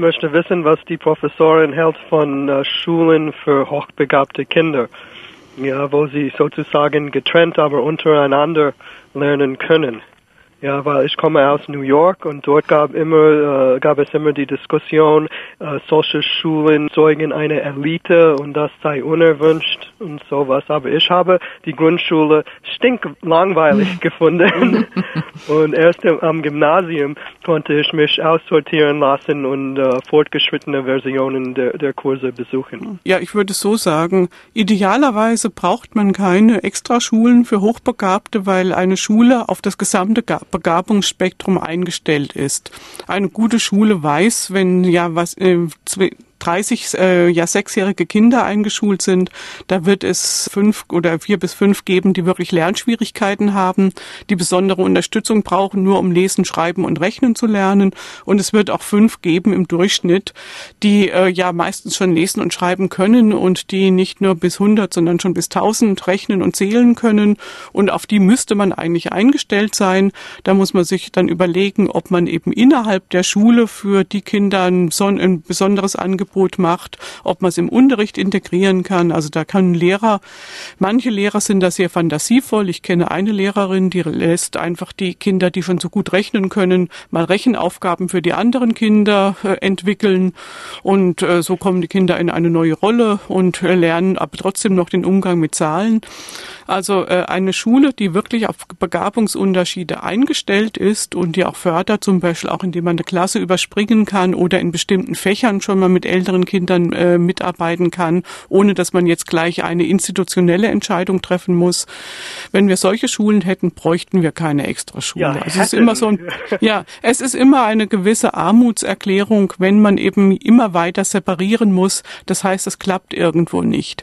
möchte wissen, was die Professorin hält von äh, Schulen für hochbegabte Kinder. Ja, wo sie sozusagen getrennt, aber untereinander lernen können. Ja, weil ich komme aus New York und dort gab immer äh, gab es immer die Diskussion, äh, solche Schulen zeugen eine Elite und das sei unerwünscht und sowas. Aber ich habe die Grundschule stinklangweilig gefunden und erst am Gymnasium konnte ich mich aussortieren lassen und äh, fortgeschrittene Versionen der, der Kurse besuchen. Ja, ich würde so sagen, idealerweise braucht man keine Extraschulen für Hochbegabte, weil eine Schule auf das gesamte Begabungsspektrum eingestellt ist. Eine gute Schule weiß, wenn ja was äh, 30 äh, ja sechsjährige Kinder eingeschult sind, da wird es fünf oder vier bis fünf geben, die wirklich Lernschwierigkeiten haben, die besondere Unterstützung brauchen, nur um lesen, schreiben und rechnen zu lernen. Und es wird auch fünf geben im Durchschnitt, die äh, ja meistens schon lesen und schreiben können und die nicht nur bis 100, sondern schon bis 1000 rechnen und zählen können. Und auf die müsste man eigentlich eingestellt sein. Da muss man sich dann überlegen, ob man eben innerhalb der Schule für die Kinder ein, ein besonderes Angebot Angebot macht, ob man es im Unterricht integrieren kann. Also da kann ein Lehrer, manche Lehrer sind da sehr fantasievoll. Ich kenne eine Lehrerin, die lässt einfach die Kinder, die schon so gut rechnen können, mal Rechenaufgaben für die anderen Kinder äh, entwickeln. Und äh, so kommen die Kinder in eine neue Rolle und äh, lernen aber trotzdem noch den Umgang mit Zahlen. Also äh, eine Schule, die wirklich auf Begabungsunterschiede eingestellt ist und die auch fördert, zum Beispiel auch indem man eine Klasse überspringen kann oder in bestimmten Fächern schon mal mit älteren Kindern äh, mitarbeiten kann, ohne dass man jetzt gleich eine institutionelle Entscheidung treffen muss. Wenn wir solche Schulen hätten, bräuchten wir keine Extraschule. Ja, also es ist immer so ein, ja, es ist immer eine gewisse Armutserklärung, wenn man eben immer weiter separieren muss. Das heißt, es klappt irgendwo nicht.